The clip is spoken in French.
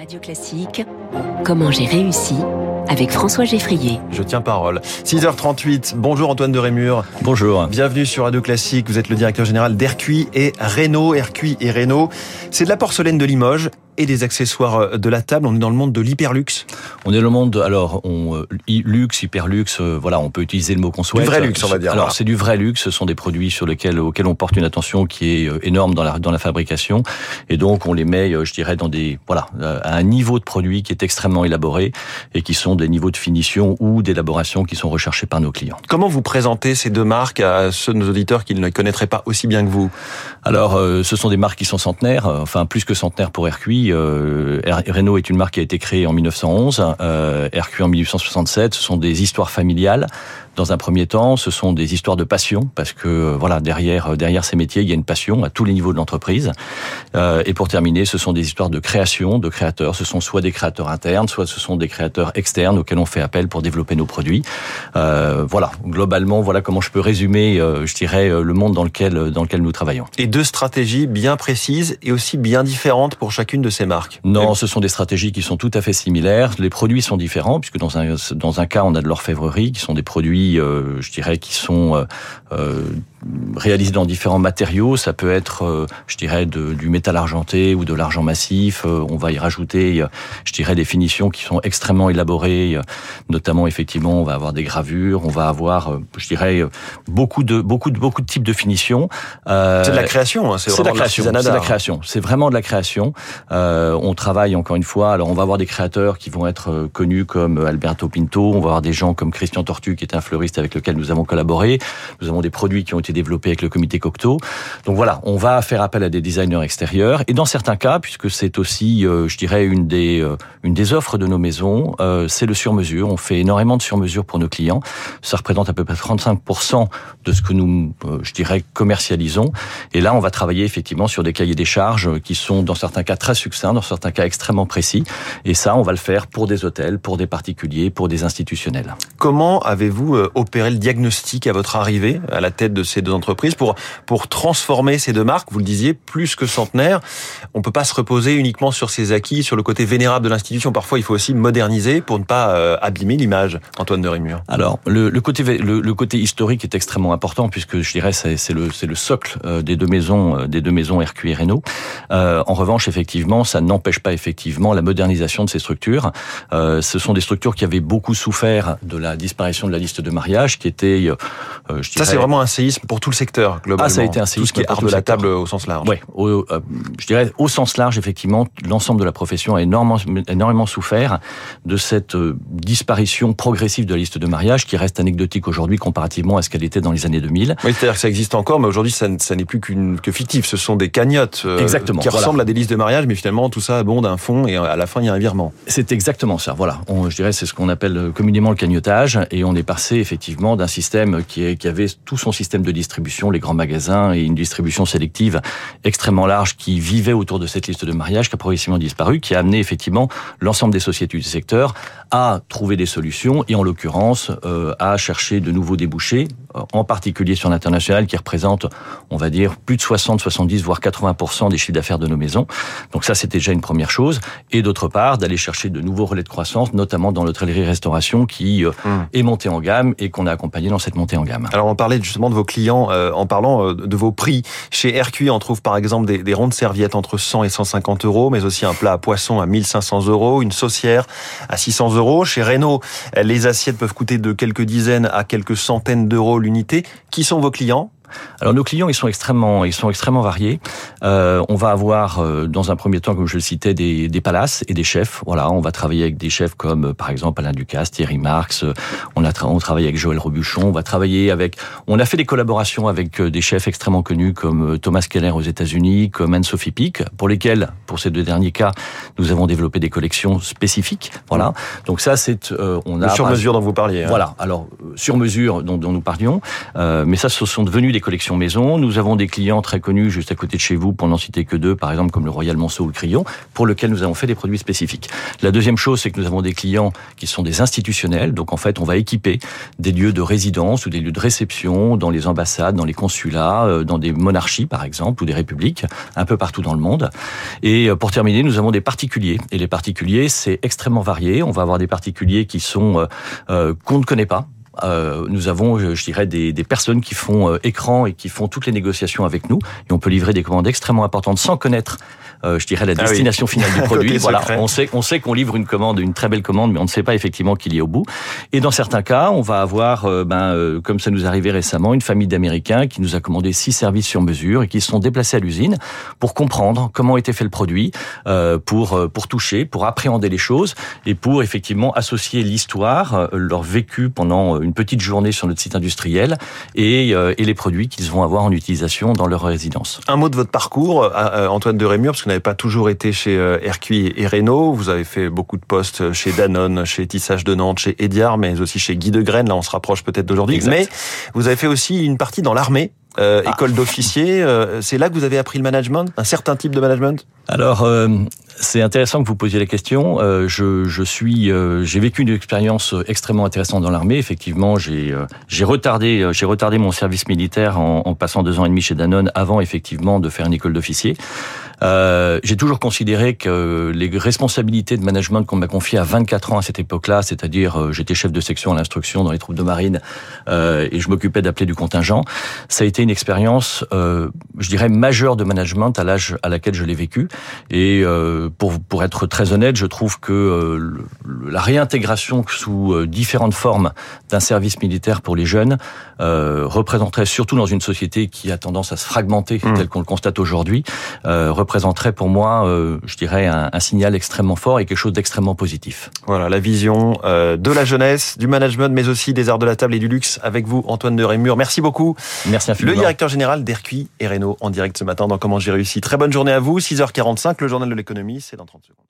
Radio Classique, comment j'ai réussi avec François Geffrier. Je tiens parole. 6h38, bonjour Antoine de Rémur. Bonjour. Bienvenue sur Radio Classique, vous êtes le directeur général d'Ercuit et Renault. Ercuit et Renault, c'est de la porcelaine de Limoges et des accessoires euh, de la table. On est dans le monde de l'hyperluxe. On est dans le monde, alors, on, euh, luxe, hyperluxe, euh, voilà, on peut utiliser le mot qu'on souhaite. Du vrai luxe, on va dire. Alors, c'est du vrai luxe. Ce sont des produits sur lesquels, auxquels on porte une attention qui est énorme dans la, dans la fabrication. Et donc, on les met, je dirais, dans des, voilà, à un niveau de produit qui est extrêmement élaboré et qui sont des niveaux de finition ou d'élaboration qui sont recherchés par nos clients. Comment vous présentez ces deux marques à ceux de nos auditeurs qui ne les connaîtraient pas aussi bien que vous? Alors, ce sont des marques qui sont centenaires, enfin, plus que centenaires pour Euh, Renault est une marque qui a été créée en 1911, euh, en 1867. Ce sont des histoires familiales dans un premier temps, ce sont des histoires de passion parce que euh, voilà derrière euh, derrière ces métiers, il y a une passion à tous les niveaux de l'entreprise. Euh, et pour terminer, ce sont des histoires de création, de créateurs. Ce sont soit des créateurs internes, soit ce sont des créateurs externes auxquels on fait appel pour développer nos produits. Euh, voilà, globalement, voilà comment je peux résumer, euh, je dirais, le monde dans lequel dans lequel nous travaillons. Et deux stratégies bien précises et aussi bien différentes pour chacune de ces marques. Non, ce sont des stratégies qui sont tout à fait similaires. Les produits sont différents puisque dans un dans un cas, on a de l'orfèvrerie qui sont des produits euh, je dirais, qui sont euh, euh, réalisés dans différents matériaux. Ça peut être, je dirais, de, du métal argenté ou de l'argent massif. on va y rajouter, je dirais, des finitions qui sont extrêmement élaborées. Notamment, effectivement, on va avoir des gravures, on va avoir, je dirais, beaucoup de beaucoup de beaucoup de types de finitions. c'est de la création, hein, c'est de la création. C'est de la création. C'est vraiment de la création. on travaille encore une fois. Alors, on va avoir des créateurs qui vont être connus comme Alberto Pinto. On va avoir des gens comme Christian Tortu, qui est un fleuriste avec lequel nous avons collaboré. Nous avons des produits qui ont été développés avec le comité Cocteau. Donc voilà, on va faire appel à des designers extérieurs. Et dans certains cas, puisque c'est aussi, euh, je dirais, une des, euh, une des offres de nos maisons, euh, c'est le sur-mesure. On fait énormément de sur-mesure pour nos clients. Ça représente à peu près 35% de ce que nous, je dirais, commercialisons. Et là, on va travailler effectivement sur des cahiers des charges qui sont dans certains cas très succincts, dans certains cas extrêmement précis. Et ça, on va le faire pour des hôtels, pour des particuliers, pour des institutionnels. Comment avez-vous opérer le diagnostic à votre arrivée à la tête de ces deux entreprises pour pour transformer ces deux marques Vous le disiez, plus que centenaire. On peut pas se reposer uniquement sur ses acquis, sur le côté vénérable de l'institution. Parfois, il faut aussi moderniser pour ne pas euh, abîmer l'image. Antoine de Rémur. Alors, le, le côté le, côté historique est extrêmement important puisque je dirais c'est c'est le c'est le socle euh, des deux maisons euh, des deux maisons RQ et Renault. en revanche, effectivement, ça n'empêche pas effectivement la modernisation de ces structures. ce sont des structures qui avaient beaucoup souffert de la disparition de la liste de mariage qui était, euh, euh, je dirais, ça c'est vraiment un séisme pour tout le secteur globalement. Ah, ça a été un séisme tout ce qui est art de la table au sens large. Oui, euh, je dirais au sens large effectivement, l'ensemble de la profession a énormément, énormément souffert de cette disparition progressive de la liste de mariage qui reste anecdotique aujourd'hui comparativement à ce qu'elle était dans les années 2000. Oui, c'est-à-dire que ça existe encore, mais aujourd'hui ça, ça n'est plus qu'une que fictif. Ce sont des cagnottes exactement, qui ressemblent à des listes de mariage, mais finalement tout ça abonde un fonds et à la fin il y a un virement. C'est exactement ça. Voilà, je dirais c'est ce qu'on appelle communément le cagnotage et on est passé effectivement d'un système qui, qui avait tout son système de distribution, les grands magasins et une distribution sélective extrêmement large qui vivait autour de cette liste de mariage qui a progressivement disparu, qui a amené effectivement l'ensemble des sociétés du secteur à trouver des solutions et en l'occurrence euh, à chercher de nouveaux débouchés, en particulier sur l'international qui représente, on va dire, plus de 60, 70, voire 80% des chiffres d'affaires de nos maisons. Donc ça, c'était déjà une première chose. Et d'autre part, d'aller chercher de nouveaux relais de croissance, notamment dans l'hôtellerie-restauration qui euh, mmh. est montée en gamme et qu'on a accompagné dans cette montée en gamme. Alors on parlait justement de vos clients euh, en parlant euh, de vos prix. Chez RQI, on trouve par exemple des, des rondes serviettes entre 100 et 150 euros, mais aussi un plat à poisson à 1500 euros, une saucière à 600 euros. Chez Renault, les assiettes peuvent coûter de quelques dizaines à quelques centaines d'euros l'unité. Qui sont vos clients? Alors nos clients, ils sont extrêmement, ils sont extrêmement variés. Euh, on va avoir euh, dans un premier temps, comme je le citais, des, des, palaces et des chefs. Voilà, on va travailler avec des chefs comme euh, par exemple Alain Ducasse, Thierry Marx. On a on travaille avec Joël Robuchon. On va travailler avec. On a fait des collaborations avec des chefs extrêmement connus comme Thomas Keller aux États-Unis, comme Anne-Sophie Pic, pour lesquels, pour ces deux derniers cas, nous avons développé des collections spécifiques. Voilà. Donc ça, c'est on a sur mesure dont vous parliez. Hein. Voilà. Alors sur mesure dont, dont nous parlions, mais ça, ce sont devenus des des collections maison. Nous avons des clients très connus juste à côté de chez vous, pour n'en citer que deux, par exemple comme le Royal Monceau ou le Crillon, pour lequel nous avons fait des produits spécifiques. La deuxième chose, c'est que nous avons des clients qui sont des institutionnels. Donc en fait, on va équiper des lieux de résidence ou des lieux de réception dans les ambassades, dans les consulats, euh, dans des monarchies par exemple ou des républiques, un peu partout dans le monde. Et euh, pour terminer, nous avons des particuliers. Et les particuliers, c'est extrêmement varié. On va avoir des particuliers qui sont euh, qu'on ne connaît pas, euh, nous avons, je dirais, des, des personnes qui font euh, écran et qui font toutes les négociations avec nous. Et on peut livrer des commandes extrêmement importantes sans connaître je dirais, la ah destination finale du produit. voilà, on sait, on sait qu'on livre une commande, une très belle commande, mais on ne sait pas effectivement qu'il y est au bout. Et dans certains cas, on va avoir, euh, ben, euh, comme ça nous arrivait récemment, une famille d'Américains qui nous a commandé six services sur mesure et qui se sont déplacés à l'usine pour comprendre comment était fait le produit, pour pour toucher, pour appréhender les choses et pour effectivement associer l'histoire, leur vécu pendant une petite journée sur notre site industriel et, et les produits qu'ils vont avoir en utilisation dans leur résidence. Un mot de votre parcours, Antoine de Rémur, parce que n'avez pas toujours été chez euh, RQI et Renault. Vous avez fait beaucoup de postes chez Danone, chez Tissage de Nantes, chez Ediar, mais aussi chez Guy de Graine. Là, on se rapproche peut-être d'aujourd'hui. Mais vous avez fait aussi une partie dans l'armée. Euh, ah. école d'officier, euh, c'est là que vous avez appris le management, un certain type de management? Alors, c'est intéressant que vous posiez la question. je, je suis, j'ai vécu une expérience extrêmement intéressante dans l'armée. Effectivement, j'ai j'ai retardé j'ai retardé mon service militaire en, en, passant deux ans et demi chez Danone avant effectivement de faire une école d'officier. Euh, j'ai toujours considéré que les responsabilités de management qu'on m'a confiées à 24 ans à cette époque-là, c'est-à-dire euh, j'étais chef de section à l'instruction dans les troupes de marine euh, et je m'occupais d'appeler du contingent, ça a été une expérience, euh, je dirais, majeure de management à l'âge à laquelle je l'ai vécu. Et euh, pour, pour être très honnête, je trouve que euh, la réintégration sous différentes formes d'un service militaire pour les jeunes représenterait, surtout dans une société qui a tendance à se fragmenter, mmh. tel qu'on le constate aujourd'hui, représenterait pour moi, euh, je dirais, un, un, signal extrêmement fort et quelque chose d'extrêmement positif. Voilà, la vision euh, de la jeunesse, du management, mais aussi des arts de la table et du luxe avec vous, Antoine de Rémur. Merci beaucoup. Merci infiniment. Le directeur général d'Ercuit et Renault en direct ce matin dans Comment j'ai réussi. Très bonne journée à vous. 6h45, le journal de l'économie, c'est dans 30 secondes.